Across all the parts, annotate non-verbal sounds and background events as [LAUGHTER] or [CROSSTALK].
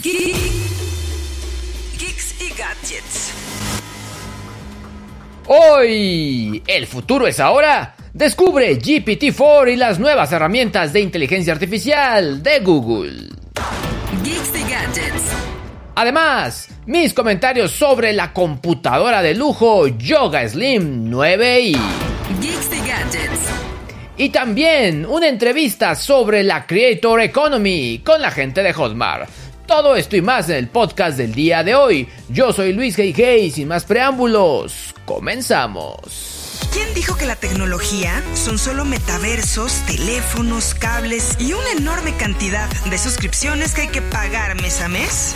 Geeks y gadgets. Hoy, el futuro es ahora. Descubre GPT-4 y las nuevas herramientas de inteligencia artificial de Google. Geeks y gadgets. Además, mis comentarios sobre la computadora de lujo Yoga Slim 9i. Geeks y gadgets. Y también una entrevista sobre la Creator Economy con la gente de Hotmart. Todo esto y más en el podcast del día de hoy. Yo soy Luis G. y sin más preámbulos, comenzamos. ¿Quién dijo que la tecnología son solo metaversos, teléfonos, cables y una enorme cantidad de suscripciones que hay que pagar mes a mes?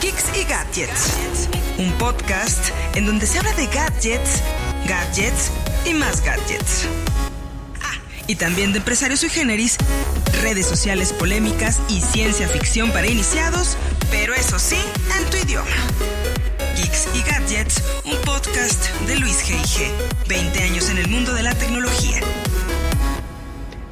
Geeks y Gadgets, un podcast en donde se habla de gadgets, gadgets y más gadgets. Y también de empresarios sui generis, redes sociales polémicas y ciencia ficción para iniciados, pero eso sí, en tu idioma. Geeks y Gadgets, un podcast de Luis G.I.G. 20 años en el mundo de la tecnología.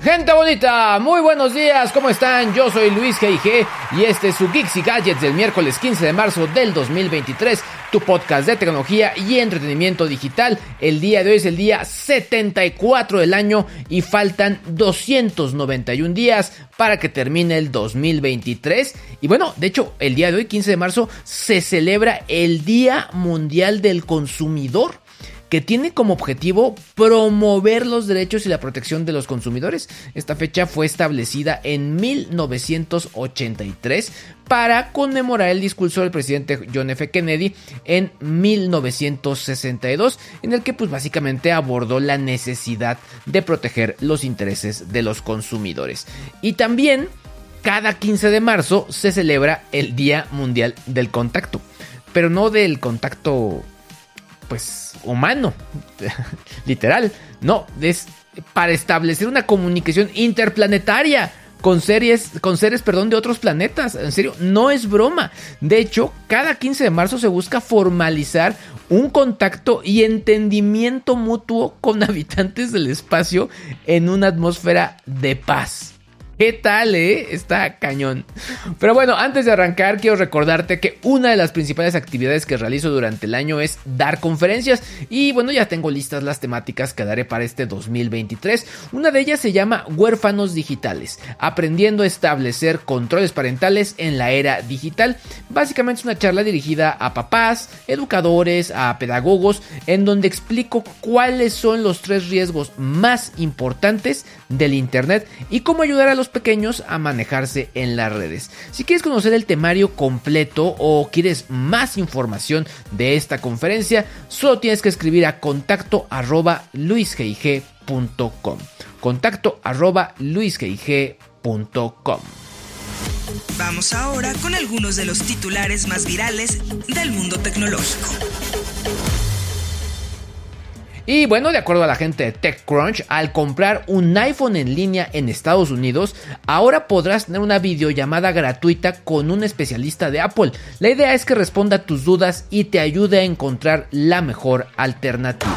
Gente bonita, muy buenos días, ¿cómo están? Yo soy Luis G.I.G. y este es su Geeks y Gadgets del miércoles 15 de marzo del 2023, tu podcast de tecnología y entretenimiento digital. El día de hoy es el día 74 del año y faltan 291 días para que termine el 2023. Y bueno, de hecho, el día de hoy, 15 de marzo, se celebra el Día Mundial del Consumidor que tiene como objetivo promover los derechos y la protección de los consumidores. Esta fecha fue establecida en 1983 para conmemorar el discurso del presidente John F. Kennedy en 1962, en el que pues básicamente abordó la necesidad de proteger los intereses de los consumidores. Y también cada 15 de marzo se celebra el Día Mundial del Contacto, pero no del contacto pues humano, [LAUGHS] literal, no, es para establecer una comunicación interplanetaria con series, con seres, perdón, de otros planetas. En serio, no es broma. De hecho, cada 15 de marzo se busca formalizar un contacto y entendimiento mutuo con [LAUGHS] habitantes del espacio en una atmósfera de paz. ¿Qué tal, eh? Está cañón. Pero bueno, antes de arrancar, quiero recordarte que una de las principales actividades que realizo durante el año es dar conferencias. Y bueno, ya tengo listas las temáticas que daré para este 2023. Una de ellas se llama Huérfanos Digitales, aprendiendo a establecer controles parentales en la era digital. Básicamente es una charla dirigida a papás, educadores, a pedagogos, en donde explico cuáles son los tres riesgos más importantes del Internet y cómo ayudar a los pequeños a manejarse en las redes. Si quieres conocer el temario completo o quieres más información de esta conferencia, solo tienes que escribir a contacto arroba luisgig.com. Contacto arroba luisgig.com. Vamos ahora con algunos de los titulares más virales del mundo tecnológico. Y bueno, de acuerdo a la gente de TechCrunch, al comprar un iPhone en línea en Estados Unidos, ahora podrás tener una videollamada gratuita con un especialista de Apple. La idea es que responda a tus dudas y te ayude a encontrar la mejor alternativa.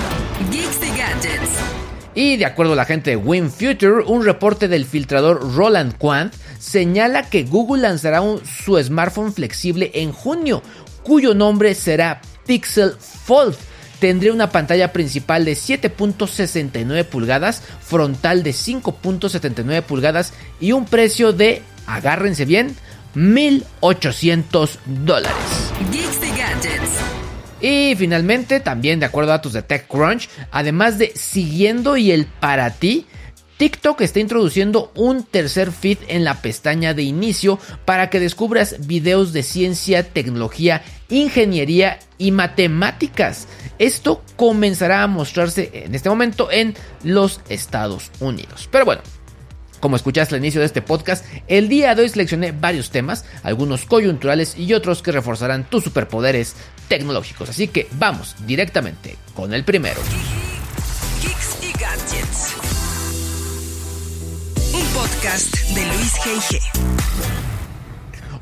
Y de acuerdo a la gente de WinFuture, un reporte del filtrador Roland Quant señala que Google lanzará su smartphone flexible en junio, cuyo nombre será Pixel Fold tendría una pantalla principal de 7.69 pulgadas, frontal de 5.79 pulgadas y un precio de, agárrense bien, 1.800 dólares. Y finalmente, también de acuerdo a datos de TechCrunch, además de siguiendo y el para ti, TikTok está introduciendo un tercer feed en la pestaña de inicio para que descubras videos de ciencia, tecnología, ingeniería y matemáticas. Esto comenzará a mostrarse en este momento en los Estados Unidos. Pero bueno, como escuchaste al inicio de este podcast, el día de hoy seleccioné varios temas, algunos coyunturales y otros que reforzarán tus superpoderes tecnológicos. Así que vamos directamente con el primero. Un podcast de Luis.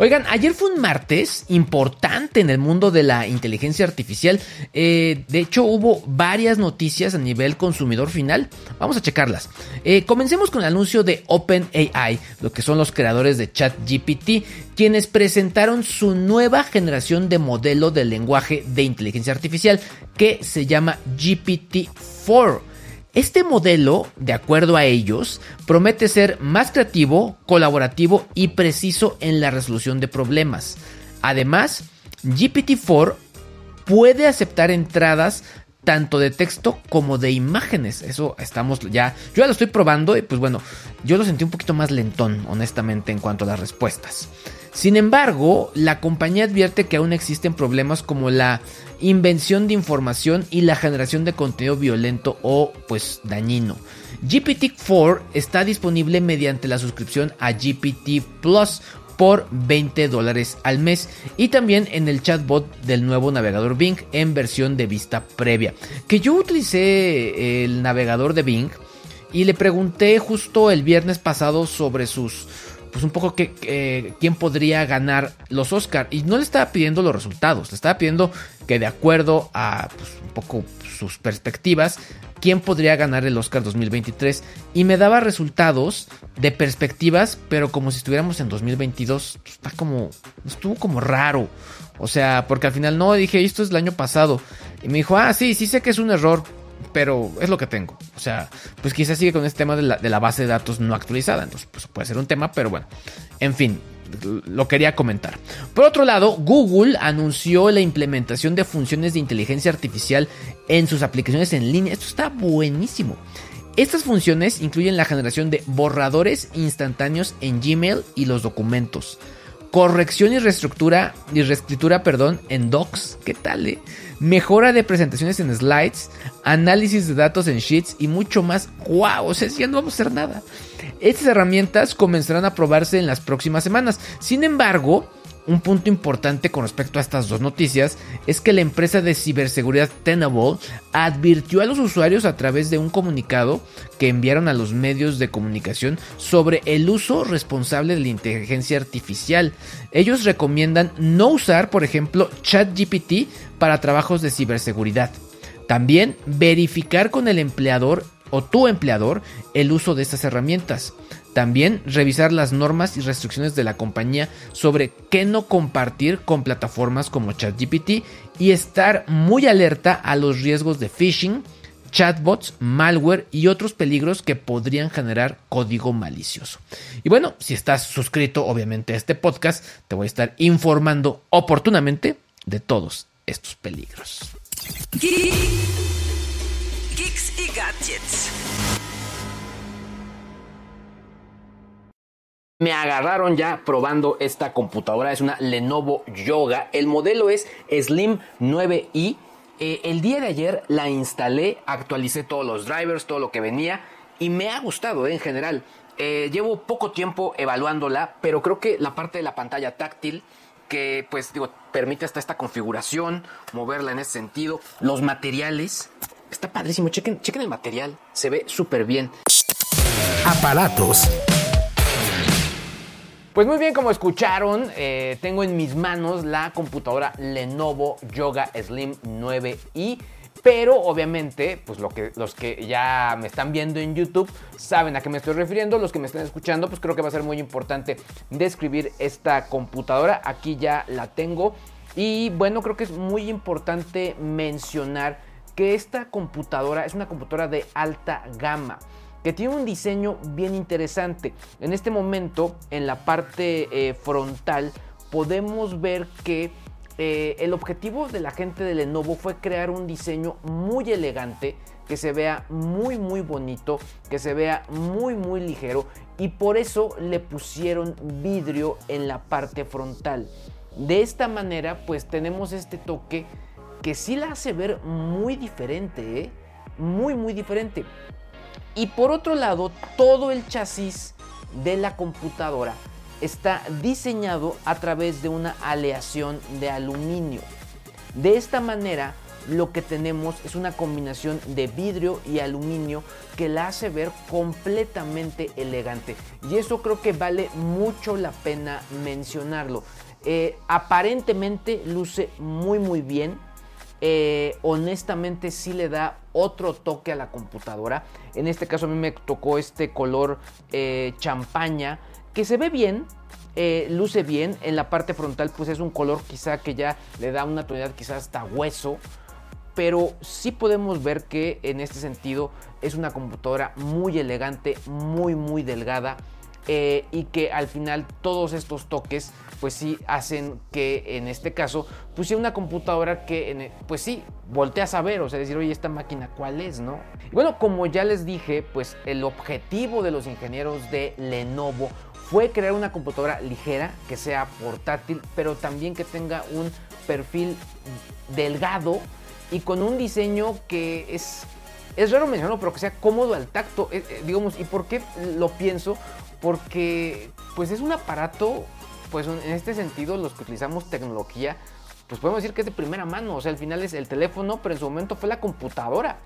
Oigan, ayer fue un martes importante en el mundo de la inteligencia artificial. Eh, de hecho, hubo varias noticias a nivel consumidor final. Vamos a checarlas. Eh, comencemos con el anuncio de OpenAI, lo que son los creadores de ChatGPT, quienes presentaron su nueva generación de modelo de lenguaje de inteligencia artificial que se llama GPT-4. Este modelo, de acuerdo a ellos, promete ser más creativo, colaborativo y preciso en la resolución de problemas. Además, GPT-4 puede aceptar entradas tanto de texto como de imágenes. Eso estamos ya. Yo ya lo estoy probando y pues bueno, yo lo sentí un poquito más lentón, honestamente, en cuanto a las respuestas. Sin embargo, la compañía advierte que aún existen problemas como la invención de información y la generación de contenido violento o pues dañino. GPT-4 está disponible mediante la suscripción a GPT Plus por 20 dólares al mes y también en el chatbot del nuevo navegador Bing en versión de vista previa. Que yo utilicé el navegador de Bing y le pregunté justo el viernes pasado sobre sus pues un poco que, quién podría ganar los Oscars. Y no le estaba pidiendo los resultados, le estaba pidiendo que de acuerdo a pues, un poco sus perspectivas, quién podría ganar el Oscar 2023. Y me daba resultados de perspectivas, pero como si estuviéramos en 2022. Está como, estuvo como raro. O sea, porque al final no, dije, esto es el año pasado. Y me dijo, ah, sí, sí sé que es un error, pero es lo que tengo. O sea, pues quizás sigue con este tema de la, base de datos no actualizada. Entonces, pues puede ser un tema, pero bueno. En fin, lo quería comentar. Por otro lado, Google anunció la implementación de funciones de inteligencia artificial en sus aplicaciones en línea. Esto está buenísimo. Estas funciones incluyen la generación de borradores instantáneos en Gmail y los documentos. Corrección y reestructura y reescritura, perdón, en Docs. ¿Qué tal, eh? mejora de presentaciones en slides, análisis de datos en sheets y mucho más. ¡Wow! O sea, ya no vamos a hacer nada. Estas herramientas comenzarán a probarse en las próximas semanas. Sin embargo, un punto importante con respecto a estas dos noticias es que la empresa de ciberseguridad Tenable advirtió a los usuarios a través de un comunicado que enviaron a los medios de comunicación sobre el uso responsable de la inteligencia artificial. Ellos recomiendan no usar, por ejemplo, ChatGPT para trabajos de ciberseguridad. También verificar con el empleador o tu empleador el uso de estas herramientas. También revisar las normas y restricciones de la compañía sobre qué no compartir con plataformas como ChatGPT y estar muy alerta a los riesgos de phishing, chatbots, malware y otros peligros que podrían generar código malicioso. Y bueno, si estás suscrito obviamente a este podcast, te voy a estar informando oportunamente de todos estos peligros. Geeks y gadgets. Me agarraron ya probando esta computadora, es una Lenovo Yoga. El modelo es Slim 9i. Eh, el día de ayer la instalé, actualicé todos los drivers, todo lo que venía y me ha gustado eh, en general. Eh, llevo poco tiempo evaluándola, pero creo que la parte de la pantalla táctil que pues digo permite hasta esta configuración, moverla en ese sentido, los materiales, está padrísimo, chequen, chequen el material, se ve súper bien. Aparatos pues muy bien, como escucharon, eh, tengo en mis manos la computadora Lenovo Yoga Slim 9i. Pero obviamente, pues lo que, los que ya me están viendo en YouTube saben a qué me estoy refiriendo. Los que me están escuchando, pues creo que va a ser muy importante describir esta computadora. Aquí ya la tengo. Y bueno, creo que es muy importante mencionar que esta computadora es una computadora de alta gama que tiene un diseño bien interesante. En este momento, en la parte eh, frontal, podemos ver que eh, el objetivo de la gente de Lenovo fue crear un diseño muy elegante, que se vea muy muy bonito, que se vea muy muy ligero y por eso le pusieron vidrio en la parte frontal. De esta manera pues tenemos este toque que sí la hace ver muy diferente, ¿eh? muy muy diferente. Y por otro lado, todo el chasis de la computadora está diseñado a través de una aleación de aluminio. De esta manera lo que tenemos es una combinación de vidrio y aluminio que la hace ver completamente elegante. Y eso creo que vale mucho la pena mencionarlo. Eh, aparentemente luce muy muy bien. Eh, honestamente sí le da otro toque a la computadora. En este caso a mí me tocó este color eh, champaña que se ve bien, luce bien. En la parte frontal pues es un color quizá que ya le da una tonalidad quizás hasta hueso. Pero sí podemos ver que en este sentido es una computadora muy elegante, muy muy delgada. Y que al final todos estos toques pues sí hacen que en este caso pues sea una computadora que e, pues sí volteas a ver, o sea, decir, oye, esta máquina cuál es, ¿no? bueno, como ya les dije, pues el objetivo de los ingenieros de Lenovo fue crear una computadora ligera, que sea portátil, pero también que tenga un perfil delgado y con un diseño que es es raro mencionarlo, pero que sea cómodo al tacto. Eh, eh, digamos, ¿y por qué lo pienso? Porque pues es un aparato pues en este sentido los que utilizamos tecnología, pues podemos decir que es de primera mano, o sea, al final es el teléfono, pero en su momento fue la computadora.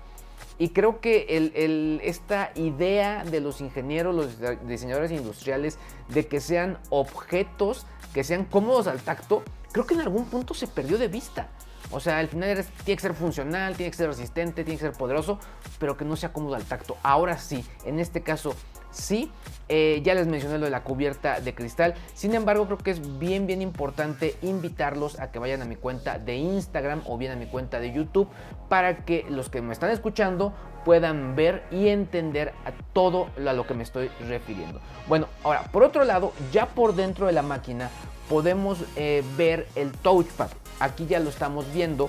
Y creo que esta idea de los ingenieros, los diseñadores industriales, de que sean objetos, que sean cómodos al tacto, creo que en algún punto se perdió de vista. O sea, al final tiene que ser funcional, tiene que ser resistente, tiene que ser poderoso, pero que no sea cómodo al tacto. Ahora sí, en este caso sí. Eh, ya les mencioné lo de la cubierta de cristal. Sin embargo, creo que es bien, bien importante invitarlos a que vayan a mi cuenta de Instagram o bien a mi cuenta de YouTube para que los que me están escuchando puedan ver y entender a todo a lo que me estoy refiriendo. Bueno, ahora, por otro lado, ya por dentro de la máquina podemos eh, ver el touchpad. Aquí ya lo estamos viendo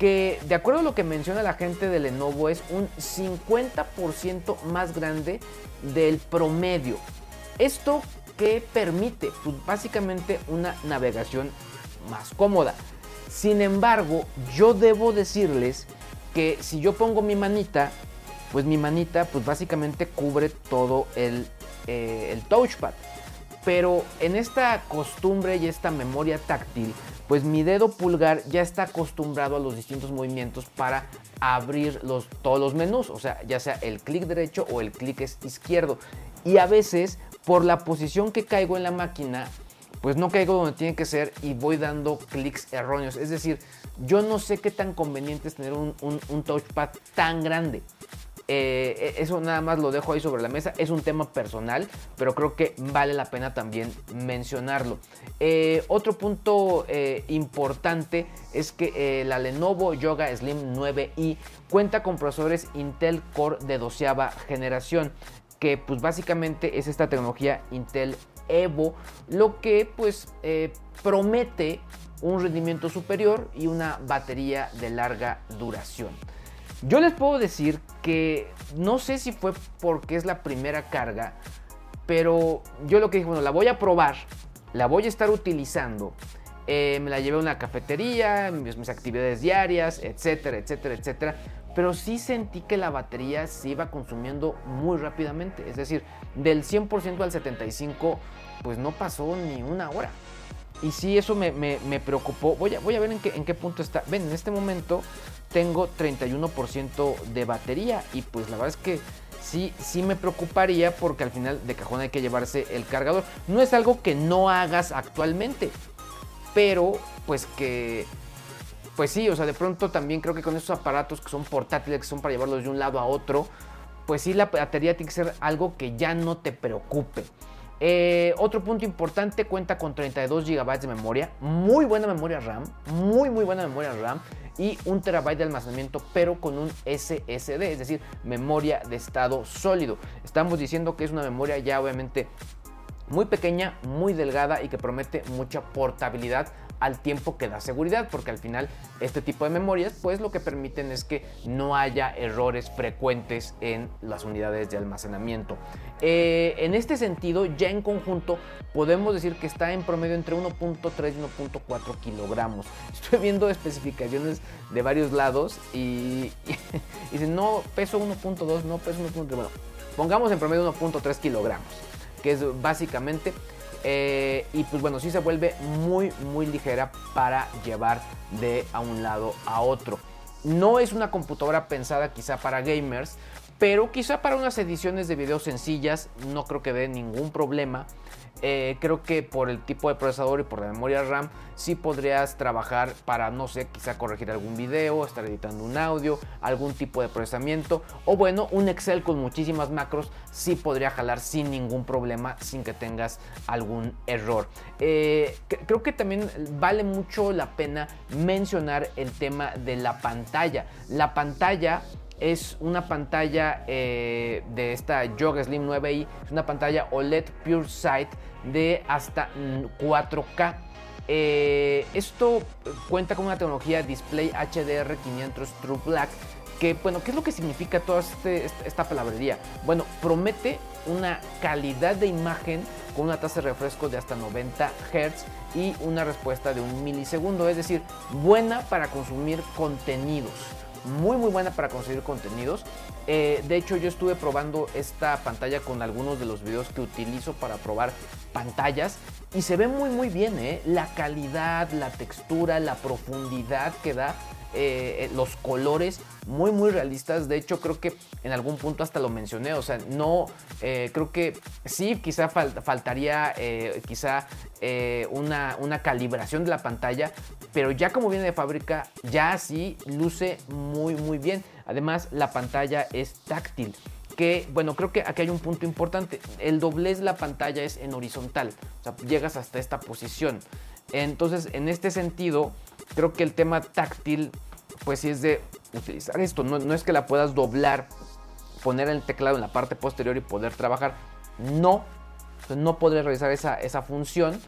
que de acuerdo a lo que menciona la gente de Lenovo es un 50% más grande del promedio. Esto que permite pues, básicamente una navegación más cómoda. Sin embargo, yo debo decirles que si yo pongo mi manita, pues mi manita pues básicamente cubre todo el, eh, el touchpad. Pero en esta costumbre y esta memoria táctil, pues mi dedo pulgar ya está acostumbrado a los distintos movimientos para abrir los, todos los menús, o sea, ya sea el clic derecho o el clic izquierdo. Y a veces, por la posición que caigo en la máquina, pues no caigo donde tiene que ser y voy dando clics erróneos. Es decir, yo no sé qué tan conveniente es tener un, un touchpad tan grande. Eh, e, eso nada más lo dejo ahí sobre la mesa. Es un tema personal, pero creo que vale la pena también mencionarlo. Eh, otro punto eh, importante es que la Lenovo Yoga Slim 9i cuenta con procesadores Intel Core de doceava generación, que pues básicamente es esta tecnología Intel Evo, lo que pues promete un rendimiento superior y una batería de larga duración. Yo les puedo decir que no sé si fue porque es la primera carga, pero yo lo que dije, bueno, la voy a probar, la voy a estar utilizando. Eh, me la llevé a una cafetería, mis, mis actividades diarias, etcétera, etcétera, etcétera. Pero sí sentí que la batería se iba consumiendo muy rápidamente. Es decir, del 100% al 75%, pues no pasó ni una hora. Y sí, eso me, preocupó. Voy a, voy a ver en qué, en qué punto está. Ven, en este momento tengo 31% de batería y pues la verdad es que sí, sí me preocuparía porque al final de cajón hay que llevarse el cargador. No es algo que no hagas actualmente, pero pues que... Pues sí, o sea, de pronto también creo que con esos aparatos que son portátiles, que son para llevarlos de un lado a otro, pues sí la batería tiene que ser algo que ya no te preocupe. Eh, otro punto importante, cuenta con 32 GB de memoria, muy buena memoria RAM, muy muy buena memoria RAM y un terabyte de almacenamiento, pero con un SSD, es decir, memoria de estado sólido. Estamos diciendo que es una memoria ya obviamente muy pequeña, muy delgada y que promete mucha portabilidad al tiempo que da seguridad, porque al final este tipo de memorias pues lo que permiten es que no haya errores frecuentes en las unidades de almacenamiento. Eh, en este sentido, ya en conjunto podemos decir que está en promedio entre 1.3 y 1.4 kilogramos. [LAUGHS] Estoy viendo especificaciones de varios lados y, [LAUGHS] dicen no peso 1.2, no peso 1.3, bueno, pongamos en promedio 1.3 kilogramos, que es básicamente eh, y pues bueno, sí se vuelve muy, muy ligera para llevar de a un lado a otro. No es una computadora pensada quizá para gamers, pero quizá para unas ediciones de video sencillas no creo que dé ningún problema. Eh, creo que por el tipo de procesador y por la memoria RAM sí podrías trabajar para, no sé, quizá corregir algún video, estar editando un audio, algún tipo de procesamiento o bueno, un Excel con muchísimas macros sí podría jalar sin ningún problema, sin que tengas algún error. Eh, creo que también vale mucho la pena mencionar el tema de la pantalla. La pantalla es una pantalla eh, de esta Yoga Slim 9i, es una pantalla OLED Pure Sight de hasta 4K. Eh, esto cuenta con una tecnología Display HDR 500 True Black. Que, bueno, ¿qué es lo que significa toda este, esta palabrería? Bueno, promete una calidad de imagen con una tasa de refresco de hasta 90 Hz y una respuesta de un milisegundo, es decir, buena para consumir contenidos muy muy buena para conseguir contenidos. Eh, de hecho yo estuve probando esta pantalla con algunos de los videos que utilizo para probar pantallas y se ve muy muy bien, ¿eh? la calidad, la textura, la profundidad que da eh, eh, los colores muy muy realistas. De hecho, creo que en algún punto hasta lo mencioné. O sea, no eh, creo que sí, quizá faltaría quizá una, una, calibración de la pantalla. Pero ya como viene de fábrica, ya sí luce muy muy bien. Además, la pantalla es táctil. Que, bueno, creo que aquí hay un punto importante. El doblez de la pantalla es en horizontal. Llegas hasta esta posición. Entonces, en este sentido, creo que el tema táctil, pues sí es de utilizar esto. No, es que la puedas doblar, poner el teclado en la parte posterior y poder trabajar. No, no podré realizar esa, esa función.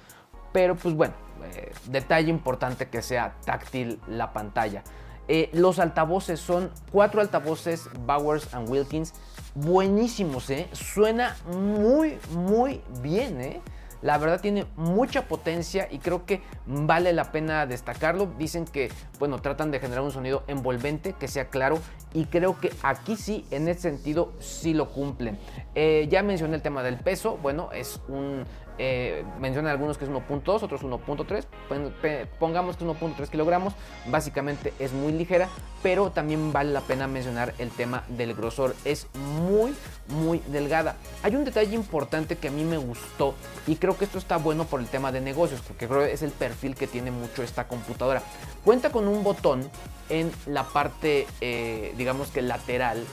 Pero pues bueno, eh, detalle importante que sea táctil la pantalla. Eh, los altavoces son cuatro altavoces Bowers and Wilkins. Buenísimos, ¿eh? Suena muy, muy bien, ¿eh? La verdad tiene mucha potencia y creo que vale la pena destacarlo. Dicen que, bueno, tratan de generar un sonido envolvente, que sea claro y creo que aquí sí, en ese sentido, sí lo cumplen. Eh, ya mencioné el tema del peso, bueno, es un eh, mencionan algunos que es 1.2, otros 1.3. Pongamos que 1.3 kilogramos. Básicamente es muy ligera, pero también vale la pena mencionar el tema del grosor. Es muy, muy delgada. Hay un detalle importante que a mí me gustó y creo que esto está bueno por el tema de negocios, porque creo que es el perfil que tiene mucho esta computadora. Cuenta con un botón en la parte, eh, digamos que lateral,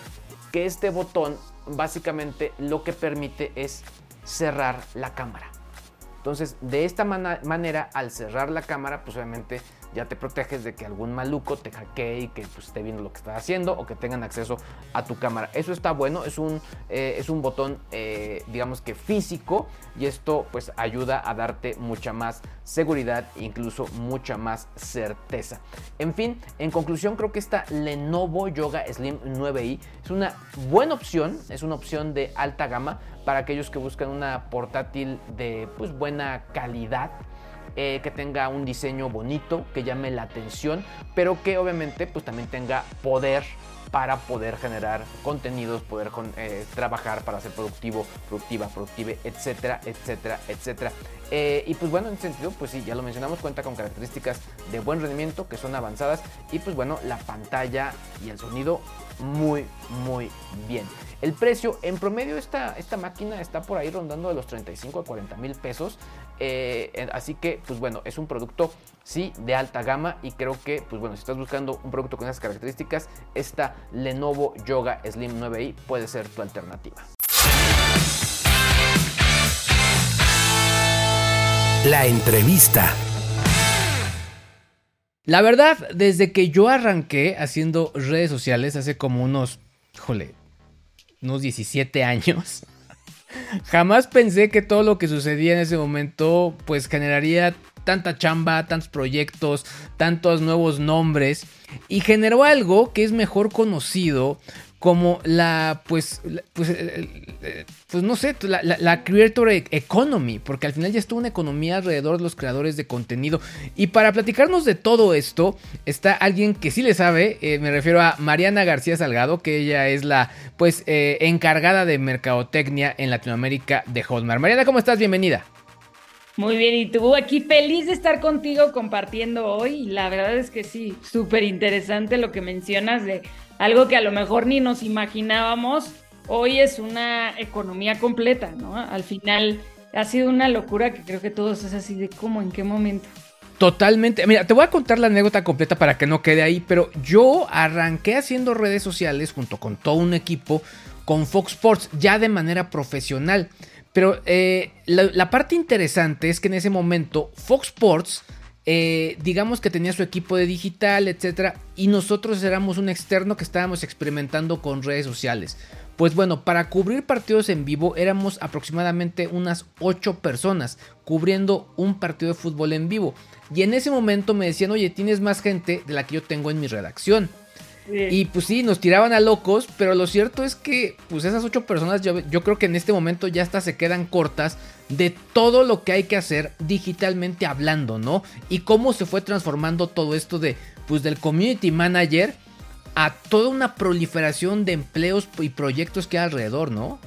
que este botón básicamente lo que permite es cerrar la cámara. Entonces, de esta manera, al cerrar la cámara, pues obviamente ya te proteges de que algún maluco te hackee y que pues, esté viendo lo que estás haciendo o que tengan acceso a tu cámara. Eso está bueno, es un, eh, es un botón, eh, digamos que físico, y esto pues ayuda a darte mucha más seguridad e incluso mucha más certeza. En fin, en conclusión, creo que esta Lenovo Yoga Slim 9i es una buena opción, es una opción de alta gama para aquellos que buscan una portátil de pues, buena calidad eh, que tenga un diseño bonito, que llame la atención, pero que obviamente pues también tenga poder para poder generar contenidos, poder eh, trabajar para ser productivo, productiva, productive, etcétera, etcétera, etcétera. Eh, y pues bueno, en ese sentido, pues sí, ya lo mencionamos, cuenta con características de buen rendimiento que son avanzadas y pues bueno, la pantalla y el sonido muy, muy bien. El precio, en promedio, esta, esta máquina está por ahí rondando de los 35 a 40 mil pesos. Eh, así que, pues bueno, es un producto, sí, de alta gama. Y creo que, pues bueno, si estás buscando un producto con esas características, esta Lenovo Yoga Slim 9i puede ser tu alternativa. La entrevista. La verdad, desde que yo arranqué haciendo redes sociales hace como unos, jole, unos 17 años, jamás pensé que todo lo que sucedía en ese momento pues generaría tanta chamba, tantos proyectos, tantos nuevos nombres. Y generó algo que es mejor conocido como la, pues, pues, eh, eh, pues, no sé, la, creator e-, economy, porque al final ya está una economía alrededor de los creadores de contenido. Y para platicarnos de todo esto, está alguien que sí le sabe, eh, me refiero a Mariana García Salgado, que ella es la, pues, encargada de mercadotecnia en Latinoamérica de Hotmart. Mariana, ¿cómo estás? Bienvenida. Muy bien, y tú aquí feliz de estar contigo compartiendo hoy. La verdad es que sí, súper interesante lo que mencionas de algo que a lo mejor ni nos imaginábamos. Hoy es una economía completa, ¿no? Al final ha sido una locura que creo que todos es así de cómo, en qué momento. Totalmente. Mira, te voy a contar la anécdota completa para que no quede ahí, pero yo arranqué haciendo redes sociales junto con todo un equipo con Fox Sports ya de manera profesional. Pero eh, la, parte interesante es que en ese momento Fox Sports, eh, digamos que tenía su equipo de digital, etcétera, y nosotros éramos un externo que estábamos experimentando con redes sociales. Pues bueno, para cubrir partidos en vivo éramos aproximadamente unas 8 personas cubriendo un partido de fútbol en vivo. Y en ese momento me decían, oye, tienes más gente de la que yo tengo en mi redacción. Y pues sí, nos tiraban a locos, pero lo cierto es que pues esas ocho personas yo, yo, creo que en este momento ya hasta se quedan cortas de todo lo que hay que hacer digitalmente hablando, ¿no? Y cómo se fue transformando todo esto de pues del community manager a toda una proliferación de empleos y proyectos que hay alrededor, ¿no?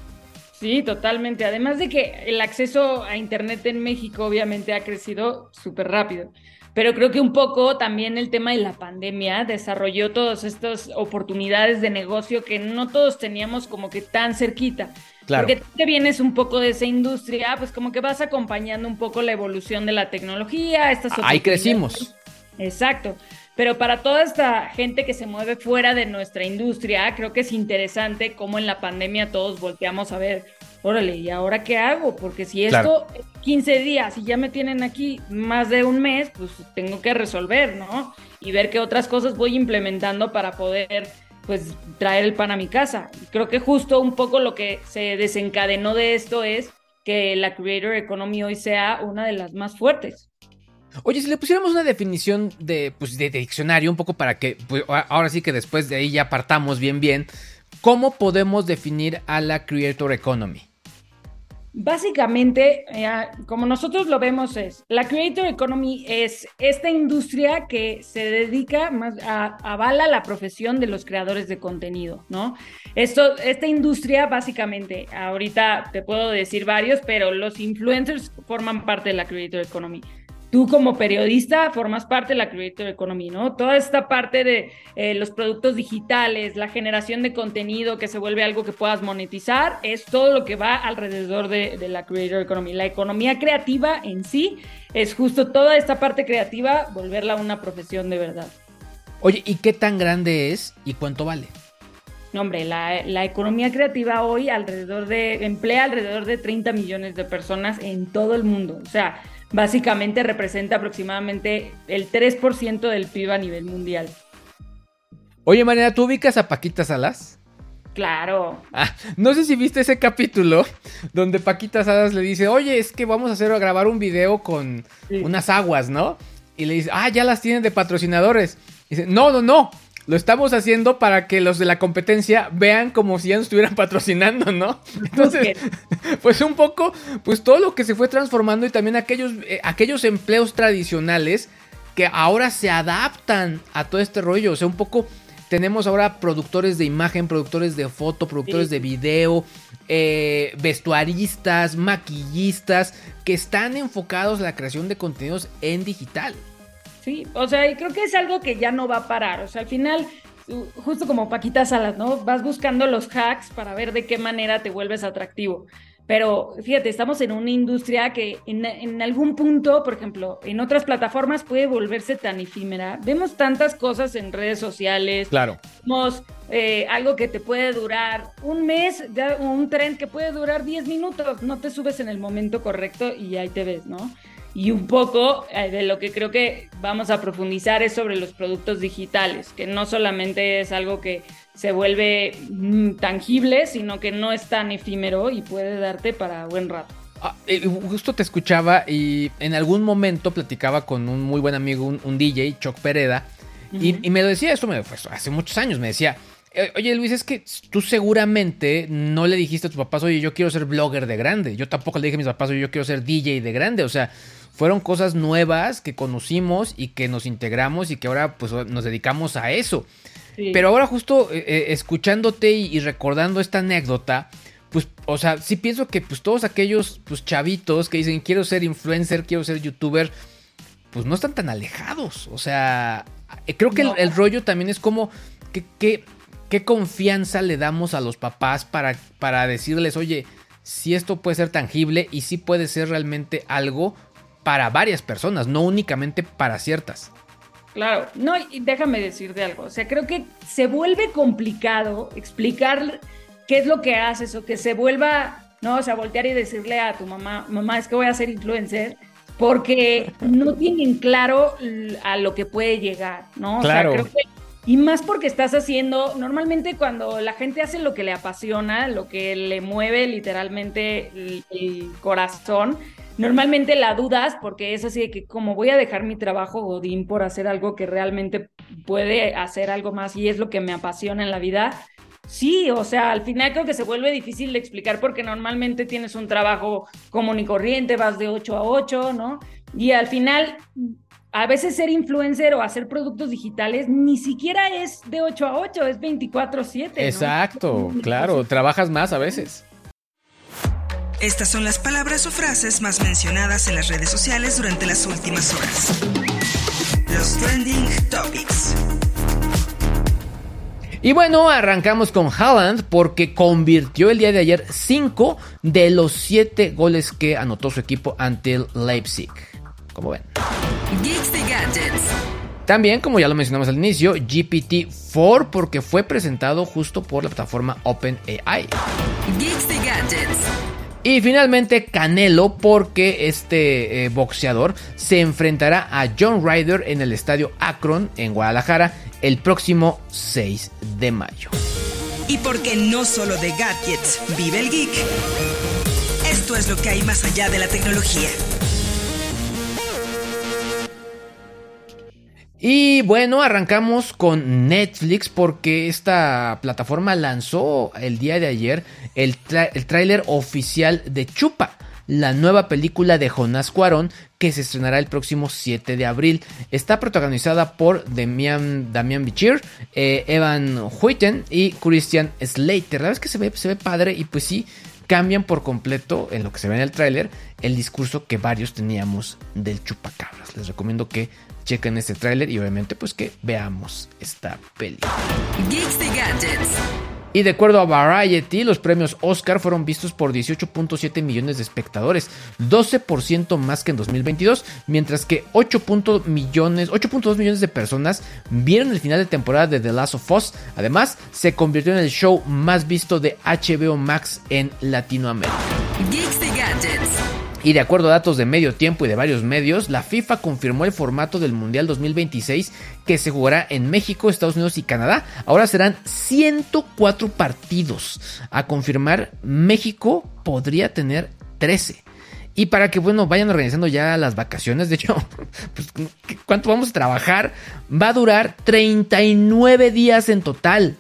Sí, totalmente. Además de que el acceso a Internet en México obviamente ha crecido súper rápido pero creo que un poco también el tema de la pandemia desarrolló todas estas oportunidades de negocio que no todos teníamos como que tan cerquita. Claro. Porque te vienes un poco de esa industria, pues como que vas acompañando un poco la evolución de la tecnología. Estas Ahí crecimos. Exacto. Pero para toda esta gente que se mueve fuera de nuestra industria, creo que es interesante cómo en la pandemia todos volteamos a ver órale, ¿y ahora qué hago? Porque si esto 15 días y ya me tienen aquí más de un mes, pues tengo que resolver, ¿no? Y ver qué otras cosas voy implementando para poder pues traer el pan a mi casa. Creo que justo un poco lo que se desencadenó de esto es que la Creator Economy hoy sea una de las más fuertes. Oye, si le pusiéramos una definición de, pues, de, diccionario, un poco para que, pues, ahora sí que después de ahí ya partamos bien, bien, ¿cómo podemos definir a la Creator Economy? Básicamente, eh, como nosotros lo vemos, es la Creator Economy es esta industria que se dedica más a avala la profesión de los creadores de contenido, ¿no? Esto, esta industria, básicamente, ahorita te puedo decir varios, pero los influencers forman parte de la Creator Economy tú como periodista formas parte de la Creator Economy, ¿no? Toda esta parte de eh, los productos digitales, la generación de contenido que se vuelve algo que puedas monetizar, es todo lo que va alrededor de, de la Creator Economy. La economía creativa en sí es justo toda esta parte creativa, volverla una profesión de verdad. Oye, ¿y qué tan grande es y cuánto vale? No, hombre, la, la, economía creativa hoy alrededor de, emplea alrededor de 30 millones de personas en todo el mundo. O sea, básicamente representa aproximadamente el 3% del PIB a nivel mundial. Oye, Mariana, ¿tú ubicas a Paquita Salas? Claro. Ah, no sé si viste ese capítulo donde Paquita Salas le dice, oye, es que vamos a hacer a grabar un video con unas aguas, ¿no? Y le dice, ah, ya las tienen de patrocinadores. Y dice, no, no, no, lo estamos haciendo para que los de la competencia vean como si ya nos estuvieran [LAUGHS] patrocinando, ¿no? Entonces, [LAUGHS] pues un poco, pues todo lo que se fue transformando y también aquellos, eh, aquellos empleos tradicionales que ahora se adaptan a todo este rollo. O sea, un poco tenemos ahora productores de imagen, productores de foto, productores de video, eh, vestuaristas, maquillistas, que están enfocados a la creación de contenidos en digital. Sí, o sea, y creo que es algo que ya no va a parar. O sea, al final, justo como Paquita Salas, ¿no? Vas buscando los hacks para ver de qué manera te vuelves atractivo. Pero fíjate, estamos en una industria que en, algún punto, por ejemplo, en otras plataformas puede volverse tan efímera. Vemos tantas cosas en redes sociales. Claro. Vemos eh, algo que te puede durar un mes, un tren que puede durar 10 minutos. No te subes en el momento correcto y ahí te ves, ¿no? Y un poco eh, de lo que creo que vamos a profundizar es sobre los productos digitales, que no solamente es algo que se vuelve mm, tangible, sino que no es tan efímero y puede darte para buen rato. Ah, eh, justo te escuchaba y en algún momento platicaba con un muy buen amigo, un, DJ, Choc Pereda, y, me lo decía, esto me fue hace muchos años, me decía, Oye Luis, es que tú seguramente no le dijiste a tus papás, oye, yo quiero ser blogger de grande. Yo tampoco le dije a mis papás, oye, yo quiero ser DJ de grande. O sea, fueron cosas nuevas que conocimos y que nos integramos y que ahora pues nos dedicamos a eso. Pero ahora justo eh, eh, escuchándote y, recordando esta anécdota, pues, o sea, sí pienso que pues todos aquellos pues chavitos que dicen quiero ser influencer, quiero ser youtuber, pues no están tan alejados. O sea, eh, creo que el, rollo también es como que, qué confianza le damos a los papás para, para decirles, oye, si esto puede ser tangible y si puede ser realmente algo para varias personas, no únicamente para ciertas. Claro, no, y déjame decirte algo, o sea, creo que se vuelve complicado explicar qué es lo que haces o que se vuelva, no, o sea, voltear y decirle a tu mamá, mamá, es que voy a ser influencer, porque no tienen claro a lo que puede llegar, ¿no? Claro. O sea, creo que, y más porque estás haciendo, normalmente cuando la gente hace lo que le apasiona, lo que le mueve literalmente el corazón, normalmente la dudas porque es así de que como voy a dejar mi trabajo Godín por hacer algo que realmente puede hacer algo más y es lo que me apasiona en la vida. Sí, o sea, al final creo que se vuelve difícil de explicar porque normalmente tienes un trabajo común y corriente, vas de 8 a 8, ¿no? Y al final, a veces ser influencer o hacer productos digitales ni siquiera es de 8 a 8, es 24/7. Exacto, claro, trabajas más a veces. Estas son las palabras o frases más mencionadas en las redes sociales durante las últimas horas. Los trending topics. Y bueno, arrancamos con Haaland porque convirtió el día de ayer 5 de los 7 goles que anotó su equipo ante el Leipzig. Como ven. También, como ya lo mencionamos al inicio, GPT-4 porque fue presentado justo por la plataforma OpenAI. Geeks Gadgets. Y finalmente Canelo porque este eh, boxeador se enfrentará a John Ryder en el estadio Akron en Guadalajara el próximo 6 de mayo. Y porque no solo de gadgets vive el geek, esto es lo que hay más allá de la tecnología. Y bueno, arrancamos con Netflix porque esta plataforma lanzó el día de ayer el, tráiler oficial de Chupa, la nueva película de Jonás Cuarón que se estrenará el próximo 7 de abril. Está protagonizada por Damian, Damian Bichir, eh, Evan Huyten y Christian Slater. La verdad que se ve, se ve padre y pues sí, cambian por completo en lo que se ve en el tráiler el discurso que varios teníamos del chupacabras. Les recomiendo que chequen este tráiler y obviamente pues que veamos esta peli. Y de acuerdo a Variety, los premios Oscar fueron vistos por 18.7 millones de espectadores, 12% más que en 2022, mientras que 8.2 millones, de personas vieron el final de temporada de The Last of Us. Además, se convirtió en el show más visto de HBO Max en Latinoamérica. Y de acuerdo a datos de medio tiempo y de varios medios, la FIFA confirmó el formato del Mundial 2026 que se jugará en México, Estados Unidos y Canadá. Ahora serán 104 partidos. A confirmar, México podría tener 13. Y para que, bueno, vayan organizando ya las vacaciones, de hecho, [LAUGHS] pues, ¿cuánto vamos a trabajar? Va a durar 39 días en total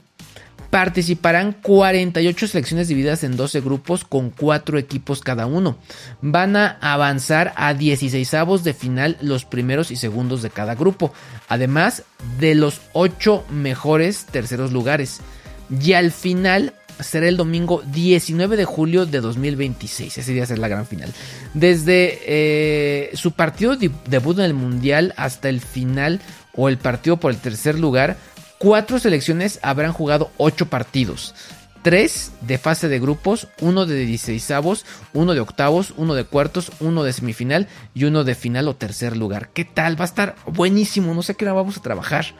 participarán 48 selecciones divididas en 12 grupos con 4 equipos cada uno. Van a avanzar a 16 avos de final los primeros y segundos de cada grupo, además de los 8 mejores terceros lugares. Y al final será el domingo 19 de julio de 2026. Ese día será la gran final. Desde eh, su partido de debut en el Mundial hasta el final o el partido por el tercer lugar, cuatro selecciones habrán jugado ocho partidos. Tres de fase de grupos, uno de 16 uno de octavos, uno de cuartos, uno de semifinal y uno de final o tercer lugar. ¿Qué tal? Va a estar buenísimo. No sé qué hora vamos a trabajar.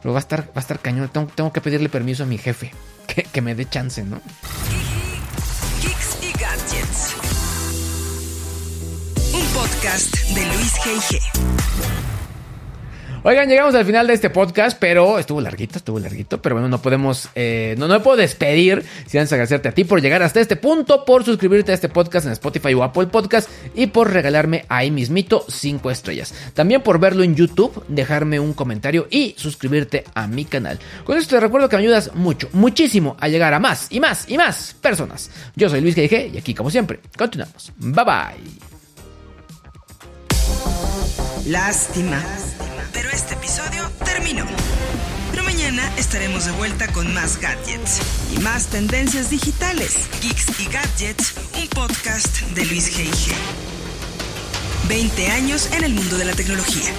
Pero va a estar, va a estar cañón. Tengo, que pedirle permiso a mi jefe. [LAUGHS] Que, me dé chance, ¿no? Un podcast de Luis. Oigan, llegamos al final de este podcast, pero estuvo larguito, estuvo larguito, pero bueno, no podemos, eh, no, no me puedo despedir sin antes agradecerte a ti por llegar hasta este punto, por suscribirte a este podcast en Spotify o Apple Podcast y por regalarme ahí mismito 5 estrellas. También por verlo en YouTube, dejarme un comentario y suscribirte a mi canal. Con esto te recuerdo que me ayudas mucho, muchísimo a llegar a más y más y más personas. Yo soy Luis GG y aquí como siempre, continuamos. Bye bye. Lástima. Pero este episodio terminó. Pero mañana estaremos de vuelta con más gadgets y más tendencias digitales. Geeks y Gadgets, un podcast de Luis G.I.G. 20 años en el mundo de la tecnología.